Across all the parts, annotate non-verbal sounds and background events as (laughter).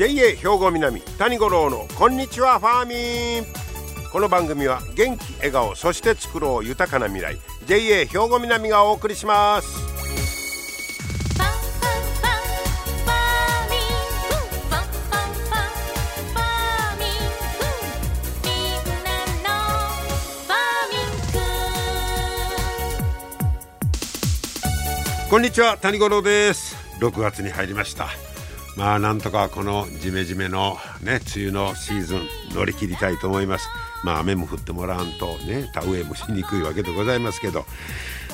JA 兵庫南谷五郎のこんにちはファーミン。この番組は元気笑顔そして作ろう豊かな未来 JA 兵庫南がお送りします。こんにちは谷五郎です6月に入りましたまあなんとかこのジメジメのね梅雨のシーズン乗り切りたいと思います。まあ雨も降ってもらわんとね田植えもしにくいわけでございますけど。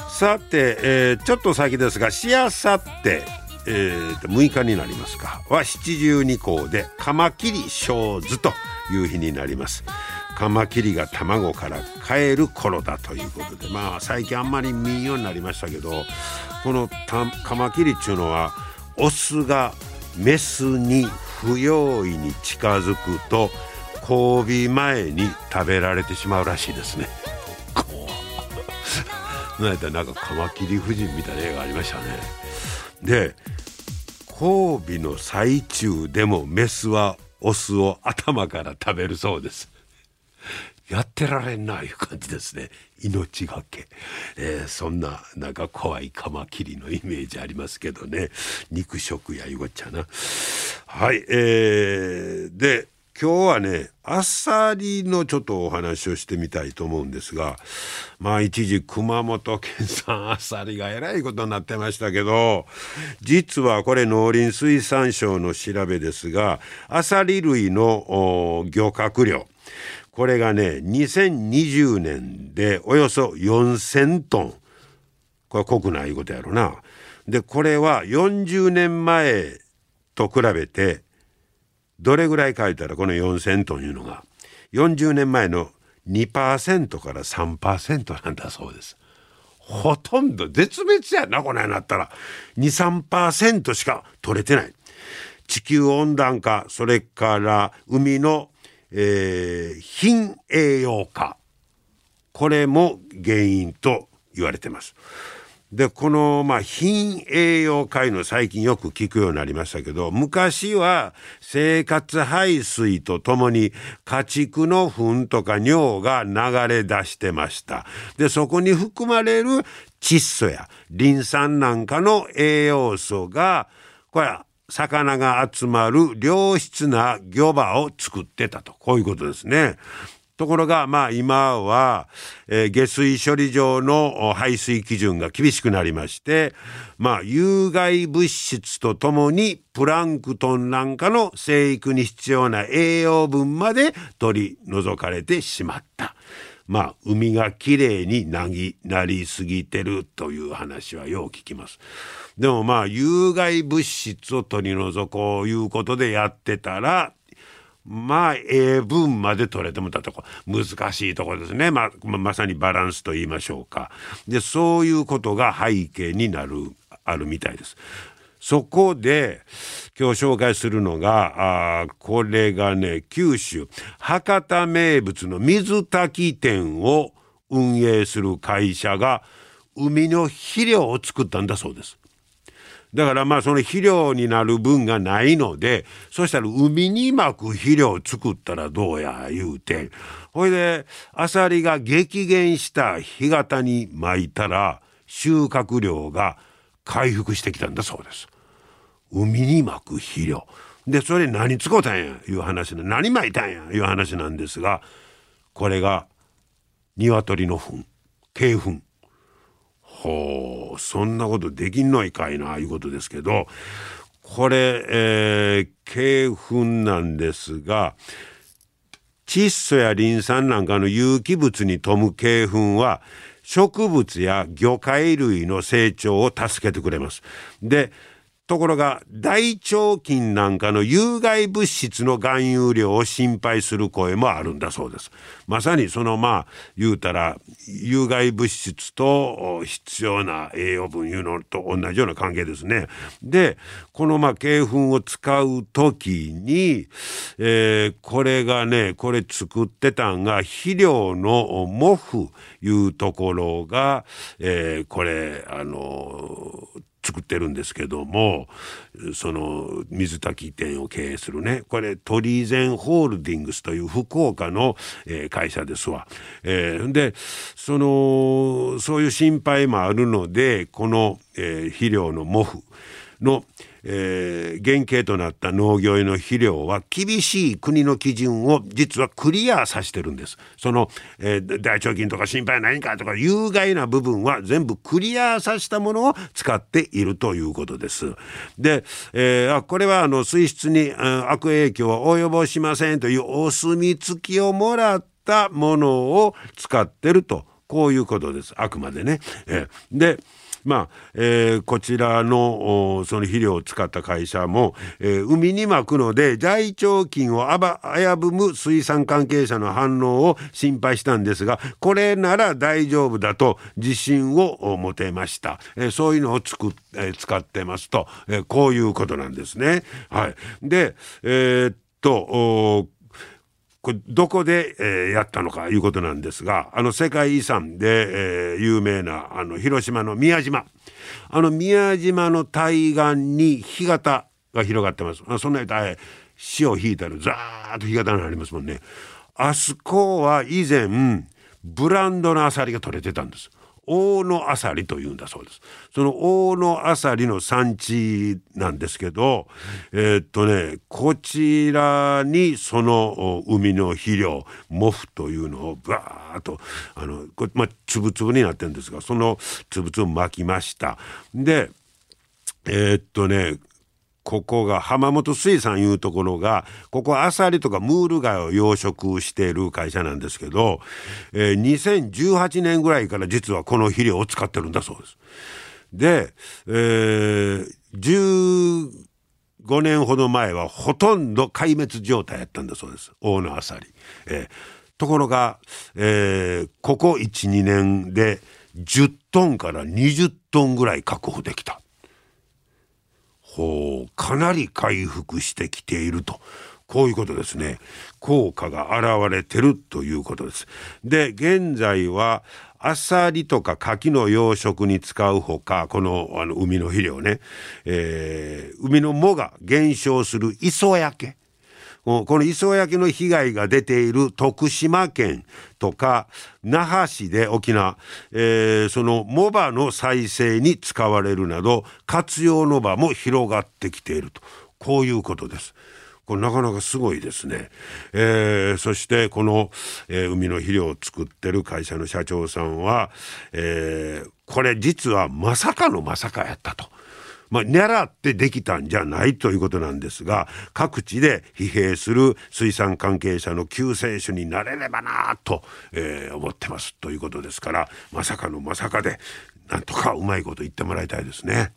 さて、えー、ちょっと先ですがしあさってえー、と6日になりますか。は七十二校でカマキリ小図という日になります。カマキリが卵から帰る頃だということで。まあ最近あんまり見んようになりましたけどこのカマキリっちゅうのはオスがメスに不用意に近づくと交尾前に食べられてしまうらしいですね。なんやったらなんかカマキリ夫人みたいな絵がありましたね。で交尾の最中でもメスはオスを頭から食べるそうです。やってられんないう感じですね。命がけ、えー、そんななんか怖いカマキリのイメージありますけどね。肉食やいうごっちゃな。はいえー、で今日はねあさりのちょっとお話をしてみたいと思うんですがまあ一時熊本県産あさりがえらいことになってましたけど実はこれ農林水産省の調べですがあさり類の漁獲量。これがね2020年でおよそ4,000トンこれは国内いうことやろな。でこれは40年前と比べてどれぐらい書いたらこの4,000トンいうのが40年前の2%から3%なんだそうです。ほとんど絶滅やなこのようになったら23%しか取れてない。地球温暖化それから海のえー、貧栄養化これも原因と言われてます。でこの、まあ、貧栄養化の最近よく聞くようになりましたけど昔は生活排水とともに家畜の糞とか尿が流れ出してました。でそこに含まれる窒素やリン酸なんかの栄養素がこれは魚が集まる良質な漁場を作ってたとこういうことですね。ところがまあ今は、えー、下水処理場の排水基準が厳しくなりましてまあ有害物質とともにプランクトンなんかの生育に必要な栄養分まで取り除かれてしまった。まあ海がきれいになぎなりすぎてるという話はよう聞きます。でもまあ有害物質を取り除こういうことでやってたらまあええ分まで取れてもたとこ難しいとこですね、まあ、まさにバランスと言いましょうかでそういうことが背景になるあるみたいです。そこで今日紹介するのがあこれがね九州博多名物の水炊き店を運営する会社が海の肥料を作ったんだそうです。だからまあその肥料になる分がないのでそしたら海にまく肥料を作ったらどうや言うてほいでアサリが激減した干潟にまいたら収穫量が回復してきたんだそうです。海にまく肥料。でそれ何使うたんや？いう話で何まいたんや？いう話なんですがこれが鶏の糞鶏糞。ほうそんなことできんのいかいないうことですけどこれ、えー、鶏糞なんですが窒素やリン酸なんかの有機物に富む鶏糞は植物や魚介類の成長を助けてくれます。でところが大腸菌なんかの有害物質の含有量を心配する声もあるんだそうです。まさにそのまあ言うたら有害物質と必要な栄養分いうのと同じような関係ですね。でこのまあ鶏粉を使う時に、えー、これがねこれ作ってたんが肥料のモフいうところが、えー、これあの作ってるんですけどもその水炊き店を経営するねこれトリーゼンホールディングスという福岡の、えー、会社ですわ。えー、でそのそういう心配もあるのでこの、えー、肥料のモフの、えー、原型となった農業への肥料は厳しい国の基準を実はクリアさせてるんです。その、えー、大腸菌とか心配ないんかとか有害な部分は全部クリアさせたものを使っているということです。で、えー、これはあの水質に、悪影響を及ぼしませんというお墨付きをもらったものを使ってるとこういうことですあくまでね。えー、でまあ、えー、こちらのその肥料を使った会社も、えー、海にまくので大腸菌を危ぶむ水産関係者の反応を心配したんですがこれなら大丈夫だと自信を持てました、えー、そういうのを作っ、え、使ってますと、え、こういうことなんですね。はい、でえ、っとこれどこで、えー、やったのかいうことなんですがあの世界遺産で、えー、有名なあの広島の宮島。あの宮島の対岸に干潟が広がってます。あそんなに大潮を引いたらザーッと干潟がありますもんね。あそこは以前ブランドのアサリが取れてたんです。大野あさりというんだそうです。その大野あさりの産地なんですけど、えー、っとね、こちらにその海の肥料、モフというのをバーッと、あの、こまあ、つぶつぶになってるんですが、そのつぶつぶ巻きました。で、えー、っとね、ここが浜本水産いうところがここアサリとかムール貝を養殖している会社なんですけど、えー、2018年ぐらいから実はこの肥料を使ってるんだそうです。で、えー、15年ほど前はほとんど壊滅状態やったんだそうです大野アサリ。えー、ところが、えー、ここ12年で10トンから20トンぐらい確保できた。ほうかなり回復してきていると。こういうことですね。効果が現れてるということです。で現在はアサリとか牡蠣の養殖に使うほかこのあの海の肥料ね、えー、海の藻が減少する磯焼け。この磯焼けの被害が出ている徳島県とか那覇市で沖縄、えー、その藻場の再生に使われるなど活用の場も広がってきているとこういうことです。これなかなかすごいですね。えー、そしてこの、えー、海の肥料を作ってる会社の社長さんは、えー、これ実はまさかのまさかやったと。まあ、狙ってできたんじゃないということなんですが各地で疲弊する水産関係者の救世主になれればなと、えー、思ってますということですからまさかのまさかでなんとかうまいこと言ってもらいたいですね。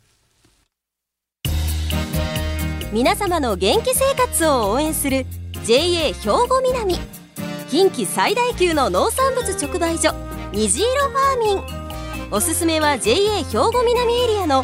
皆様の元気生活を応援する JA 兵庫南近畿最大級の農産物直売所虹色ファーミンおすすめは JA 兵庫南エリアの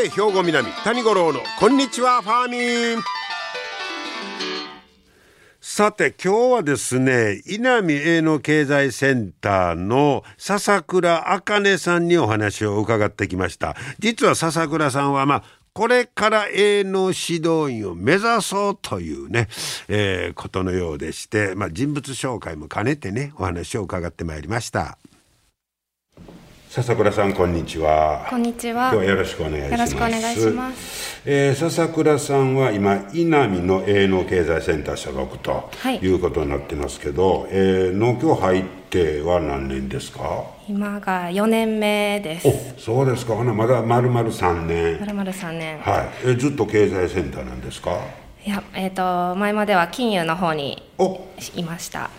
JA 兵庫南谷五郎のこんにちはファーミンさて今日はですね稲見営農経済センターの笹倉茜さんにお話を伺ってきました実は笹倉さんはまあこれから営農指導員を目指そうというね、えー、ことのようでして、まあ、人物紹介も兼ねてねお話を伺ってまいりました。笹倉さんこんにちは。こんにちは。今日はよろしくお願いします。よろしくお願いします。えー、笹倉さんは今稲見の営農経済センター所属ということになってますけど、はい、えー、農協入っては何年ですか？今が4年目です。お、そうですか。ほなまだ丸々3年。丸々3年。はい。えー、ずっと経済センターなんですか？いや、えっ、ー、と前までは金融の方にいました。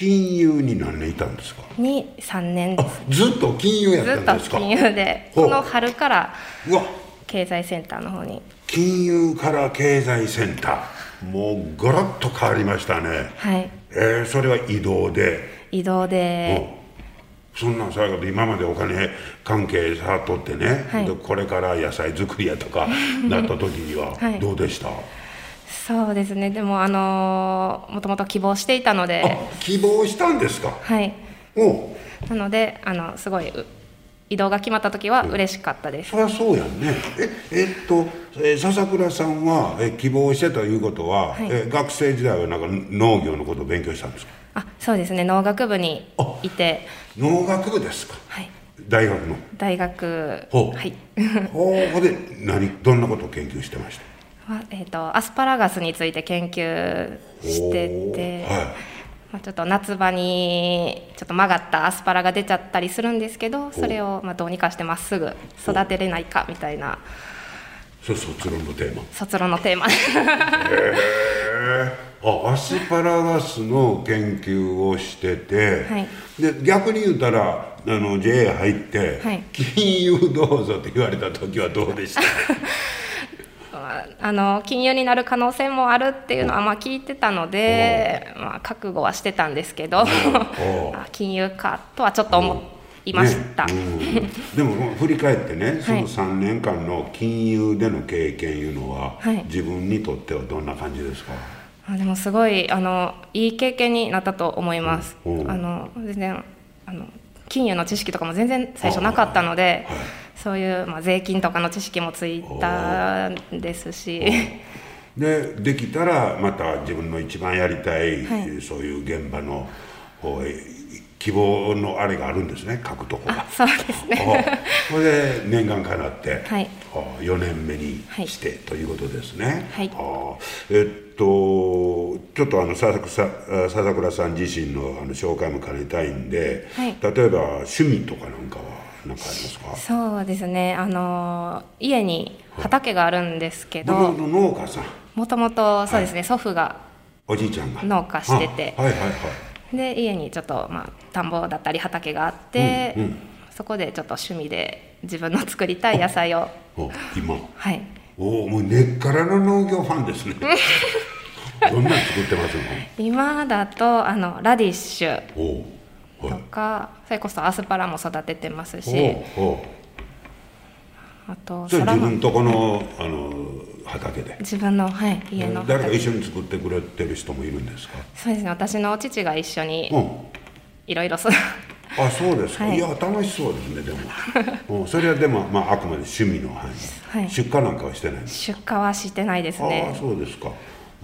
金融に何年いたんですか？に3年です。ずっと金融やったんですか？ずっと金融でこの春から経済センターの方に。金融から経済センター。もうゴロッと変わりましたね。はい。えー、それは移動で？移動で。そんなんさ今までお金関係さっとってね、はい。でこれから野菜作りやとか (laughs) なった時にははい。どうでした、そうですね。でもあのもともと希望していたので。あ希望したんですか？はい。おなのであのすごいう移動が決まった時は嬉しかったです。そりゃそうやんね。ええっと、えー笹倉さんは、え希望してということは、はい。え学生時代はなんか農業のことを勉強したんですか？あそうですね。農学部にいて。農学部ですか？はい。大学の。大学はい。ほう。(laughs) で何どんなことを研究してました？はえー、とアスパラガスについて研究してて、はい。まあ、ちょっと夏場にちょっと曲がったアスパラが出ちゃったりするんですけどそれをまあどうにかしてまっすぐ育てれないかみたいな。それ卒論のテーマ。卒論のテーマ。あアスパラガスの研究をしてて、はい。で逆に言うたらあの JA 入って、はい。金融どうぞって言われた時はどうでした？(laughs) あの金融になる可能性もあるっていうのはまあ聞いてたので、まあ、覚悟はしてたんですけど (laughs) 金融かとはちょっと思いました、ねうん。でも振り返ってねそはい。の3年間の金融での経験いうのは、はい。自分にとってはどんな感じですか？あでもすごいあのいい経験になったと思います。あの全然あの金融の知識とかも全然最初なかったので、はいそういう、まあ、税金とかの知識もついたんですし、でできたらまた自分の一番やりたい、はい。そういう現場の希望のあれがあるんですね書くとこが。あ。そうですね。あそれで念願かなって、はい。あ4年目にはい。して、ということですね。はい。あえっとちょっとあの笹倉さん笹倉さん自身のあの紹介も兼ねたいんで、はい。例えば趣味とかなんかは？何かありますか？そうですね。あの家に畑があるんですけど、もともと農家さん？もともとそうですね、祖父がおじいちゃんが？農家してて。あはいはいはい。で家にちょっとまあ田んぼだったり畑があって、うんうん。そこでちょっと趣味で自分の作りたい野菜をお今。はい。おおもう根っからの農業ファンですね。(laughs) どんなん作ってますの？今だとあのラディッシュとかそれこそアスパラも育ててますしあとそれ自分とこのあの畑で？自分の、はい、家の畑誰か一緒に作ってくれてる人もいるんですか？そうですね。私の父が一緒にうん。いろいろそあそうですか、はい。い、や楽しそうですねでも、(laughs) うん、それはでも、まあ、あくまで趣味の範囲、はい。出荷なんかはしてない出荷はしてないですああねそうですか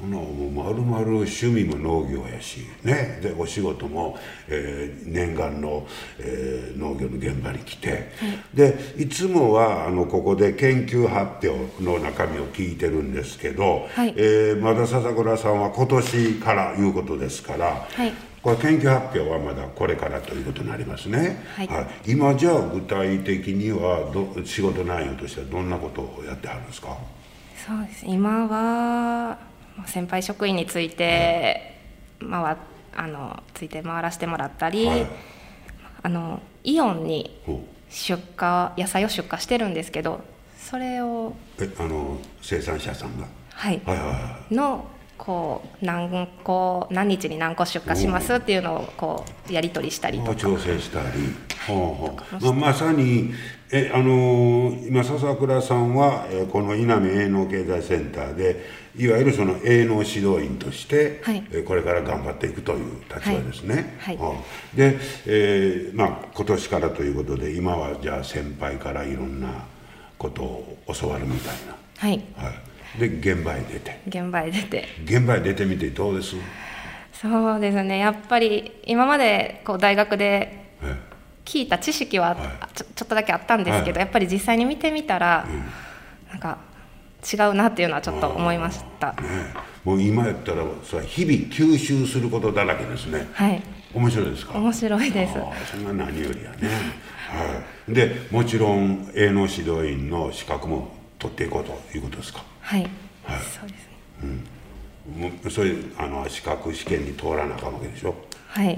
ほなもうまるまる趣味も農業やしね。でお仕事も、えー念願の、えー農業の現場に来て、でいつもはあのここで研究発表の中身を聞いてるんですけど、はい。えーまだ笹倉さんは今年からいうことですから、はい。これ研究発表はまだこれからということになりますね。はい。今じゃあ具体的にはど仕事内容としてはどんなことをやってはるんですか？そうです。今は先輩職員について回あのついて回らせてもらったり、はい。あのイオンに出荷野菜を出荷してるんですけどそれをえあの生産者さんが？はい。はいはいはい。のこう何個何日に何個出荷しますっていうのをこうやり取りしたりとか。調整したり、ほうほう。まあ、まさにえ、あのー今笹倉さんは、えーこの稲見営農経済センターでいわゆるその営農指導員として、はい。えーこれから頑張っていくという立場ですね。はい。はあで、えーまあ、今年からということで今はじゃあ先輩からいろんなことを教わるみたいはい。な、はい、で現場へ出て。現場へ出て。現場へ出てみてどうです？そうですね。やっぱり今までこう大学でえ聞いた知識ははい。あちょっとだけあったんですけど、はい。やっぱり実際に見てみたら、なんか違うなっていうのはちょっと思いました。ねもう今やったらさ日々吸収することだらけですね。はい。面白いですか？面白いです。そんな何よりやね、はい、でもちろん営農指導員の資格も取っていこうということですか？はい、はい。そうですね。もうそれあの資格試験に通らなあかんわけでしょ、はい。はい、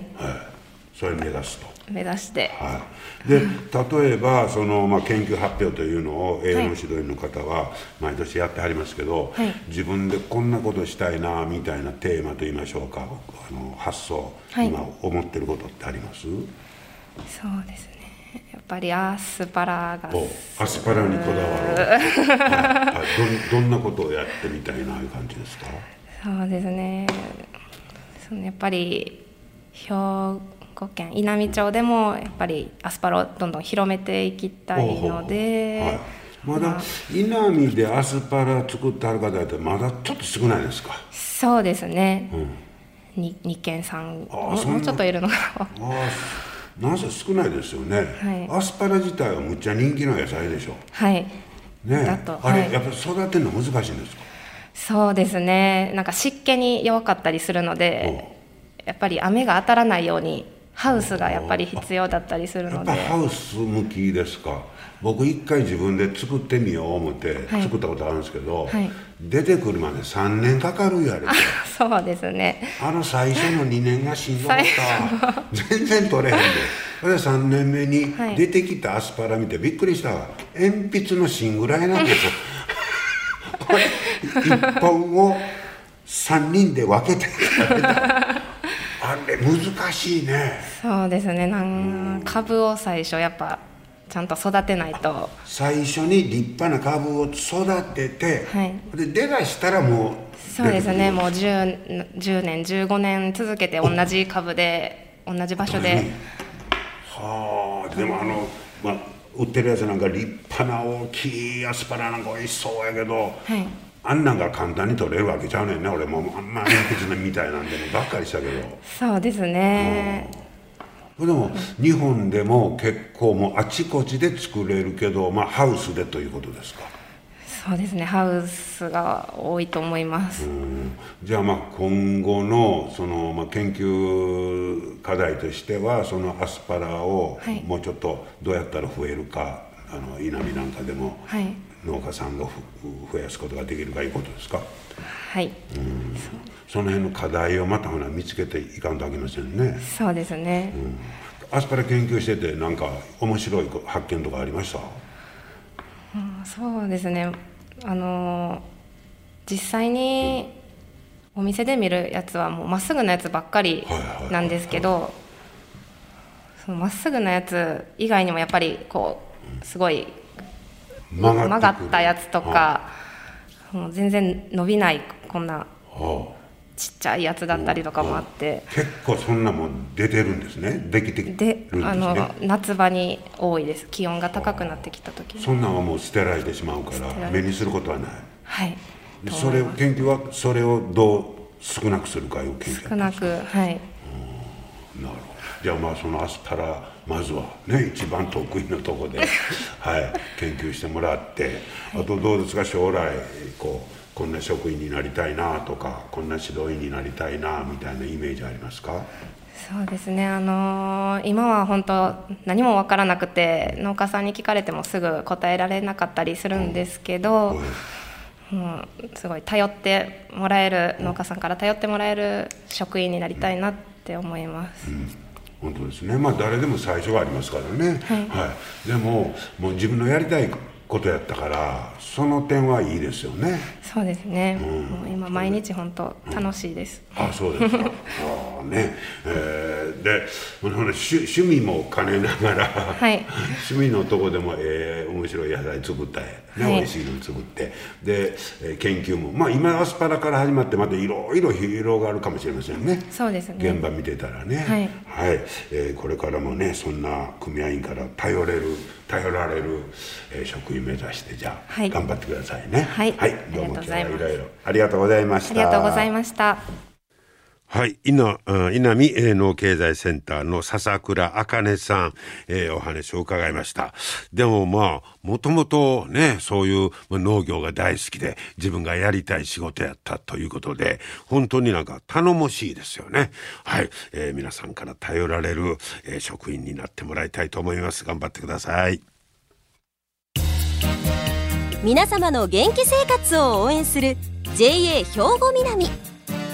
それ目指すと。目指して、はい、で例えばその、まあ、研究発表というのを栄養指導員の方は毎年やってはりますけど、はい、自分でこんなことしたいなみたいなテーマといいましょうかあの発想、はい、今思ってることってあります？そうですね。やっぱりアスパラガス。アスパラにこだわる。(laughs) はい、どんなことをやってみたいないう感じですか？そうですね。そのやっぱり表5軒稲美町でもやっぱりアスパラをどんどん広めていきたいので。まだ稲美でアスパラ作ってある方ってまだちょっと少ないですか？そうですね、うん、2, 2軒3軒もうちょっといるのかなあなん少ないですよね、はい、アスパラ自体はむっちゃ人気の野菜でしょ。はい。ねだと、はい、あれ、やっぱり育てるの難しいんですか？そうですね。なんか湿気に弱かったりするのでやっぱり雨が当たらないようにハウスがやっぱり必要だったりするので。ぱハウス向きですか。僕一回自分で作ってみよう思ってはい。作ったことあるんですけど、はい。出てくるまで3年かかるやれ。(laughs) そうですね。あの最初の2年がしんどかった。全然取れへんで。それで3年目にはい。出てきたアスパラ見てびっくりしたわ。鉛筆の芯ぐらいなんです。よ (laughs) これ1本を3人で分けて食べたあれ難しいね。そうですね。なん株を最初やっぱちゃんと育てないと。最初に立派な株を育てて、はい。で出だしたらもうそうですね。もうう 10, 10年15年続けて同じ株で同じ場所で。はあでもあの、まあ、売ってるやつなんか立派な大きいアスパラなんか美味しそうやけど、はいあんなんが簡単に取れるわけちゃうねんね俺もあんま鉛筆みたいなんでもばっかりしたけど。そうですね。でも日本でも結構もうあちこちで作れるけど、まあ、ハウスでということですか。そうですね。ハウスが多いと思います、うん。じゃあまあ今後のそのまあ研究課題としてはそのアスパラをはい。もうちょっとどうやったら増えるか、あの稲見なんかでも。はい農家さんがふ増やすことができるかいうことですか。はいその辺の課題をまたほな見つけていかんとあきませんね、そうですね、アスパラ研究しててなんか面白い発見とかありました？うんそうですね。あの実際にお店で見るやつはもうまっすぐなやつばっかりなんですけどそのまっすぐなやつ以外にもやっぱりこうすごい曲が曲がったやつとかもう全然伸びないこんなはちっちゃいやつだったりとかもあって。あ、結構そんなもん出てるんですね。できてるんですね。であの夏場に多いです。気温が高くなってきた時に。そんなんはもう捨てられてしまうから目にすることはない。はい。でそれを研究はそれをどう少なくするかいう研究少なくはい。なるほどじゃあまあそのアスパラまずはね一番得意のとこで、(laughs) はい、研究してもらってあとどうですか将来こうこんな職員になりたいなとかこんな指導員になりたいなみたいなイメージありますか？そうですね。あのー今は本当何も分からなくて農家さんに聞かれてもすぐ答えられなかったりするんですけど、もうすごい頼ってもらえる農家さんから頼ってもらえる職員になりたいなって思います、本当ですね。まあ誰でも最初はありますからね、はい。でももう自分のやりたいことやったからその点はいいですよね。そうですね、もう今毎日本当楽しいです、あそうですか。(laughs) ああね。えーで趣趣味も兼ねながら、はい。(laughs) 趣味のとこでも、えー面白い野菜作ったり、ねはい。美味しいの作ってで、えー研究もまあ今アスパラから始まってまたいろいろ広がるかもしれませんね。そうですね。現場見てたらね。はい。はい。えーこれからもねそんな組合員から頼れる頼られる、えー職員目指してじゃあ、はい。頑張ってくださいね。はい。どうも今日はいろいろありがとうございました。ありがとうございましたはい、稲、稲見営農経済センターの笹倉茜さん、えーお話を伺いました。でもまあ、もともとね、そういうまあ農業が大好きで、自分がやりたい仕事やったということで、本当になんか頼もしいですよね。はい、えー皆さんから頼られる、えー職員になってもらいたいと思います。頑張ってください。皆様の元気生活を応援する JA 兵庫南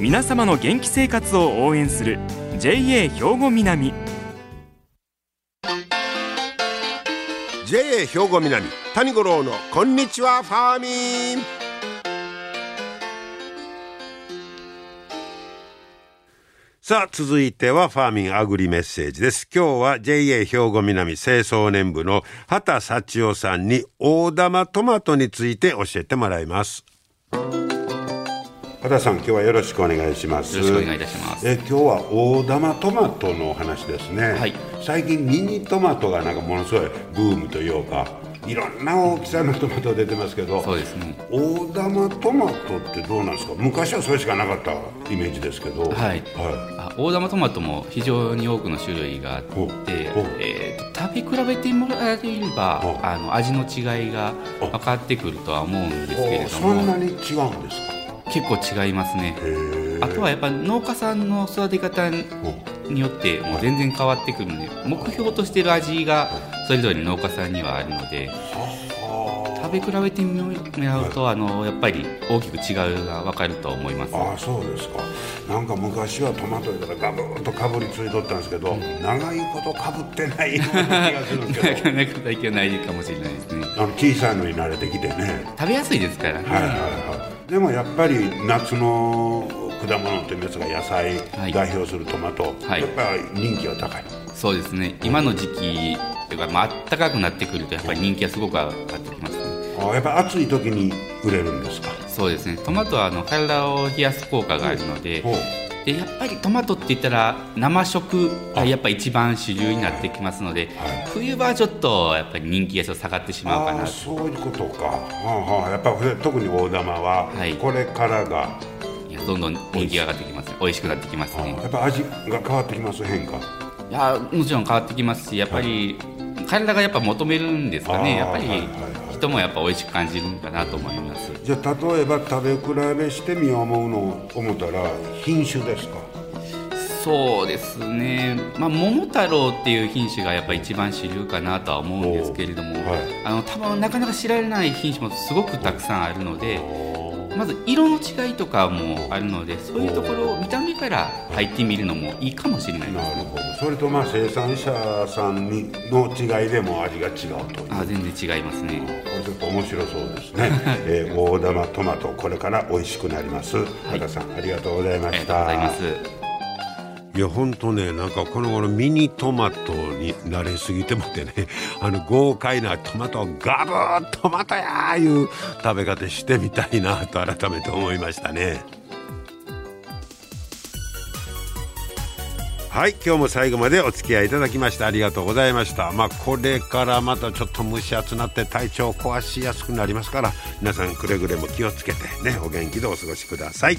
皆様の元気生活を応援する JA 兵庫南。JA 兵庫南谷五郎のこんにちはファーミン。さあ続いてはファーミンアグリメッセージです。今日は JA 兵庫南清掃年部の畑幸男さんに大玉トマトについて教えてもらいます。畑さん今日はよろしくお願いします。よろしくお願いいたします。え今日は大玉トマトのお話ですね、はい。最近ミニトマトがなんかものすごいブームというかいろんな大きさのトマト出てますけどそうですね。大玉トマトってどうなんですか？昔はそれしかなかったイメージですけど。はい。はあ大玉トマトも非常に多くの種類があってえーと食べ比べてもらえればあの味の違いが分かってくるとは思うんですけれい、どそんなもに違うんですか？結構違いますね。あとはやっぱ農家さんの育て方にほよってもう全然変わってくるので目標としてる味がそれぞれ農家さんにはあるので食べ比べてみらうとあのやっぱり大きく違うが分かると思います。ああそうですか。なんか昔はトマトだからガブッとかぶりついとったんですけど、長いことかぶってないような気がするんですけど。(laughs) なかなか体験ないかもしれないですね。あの小さいのに慣れてきてね。食べやすいですからね、はいはいはいでもやっぱり夏の果物というやつが野菜はい。代表するトマト、はい。やっぱり人気は高い。そうですね。今の時期というか、まあ暖かくなってくるとやっぱり人気はすごく上がってきますね。あやっぱ暑い時に売れるんですか？そうですね。トマトはあの体を冷やす効果があるのでほうでやっぱりトマトって言ったら生食がやっぱ一番主流になってきますので、はい。冬場はちょっとやっぱり人気が下がってしまうかああなとそういうことか、はあはあ、やっぱ特に大玉ははい。これからが、いやどんどん人気が上がってきます。美味しくなってきますあねやっぱ味が変わってきます？変化。いやもちろん変わってきますしやっぱり体がやっぱ求めるんですかね。やっぱりはいはい人もやっぱ美味しく感じるんかなと思います。じゃあ例えば食べ比べしてみ思うのを思ったら品種ですか？そうですね、まあ、桃太郎っていう品種がやっぱ一番主流かなとは思うんですけれども、はい。あの多分なかなか知られない品種もすごくたくさんあるのでまず色の違いとかもあるのでそういうところを見た目から入ってみるのもいいかもしれない。ですなるほど。それとまあ生産者さんにの違いでも味が違うと。いうあ全然違いますね。これちょっと面白そうですね、(laughs) えー大玉トマトこれから美味しくなります。和田さんありがとうございまありがとうしたございますいや本当ねなんかこの頃ミニトマトに慣れすぎてもってね (laughs) あの豪快なトマトをガブートマトやーいう食べ方してみたいなと改めて思いましたね。はい今日も最後までお付き合いいただきましてありがとうございました。まあこれからまたちょっと蒸し暑なって体調壊しやすくなりますから皆さんくれぐれも気をつけてねお元気でお過ごしください。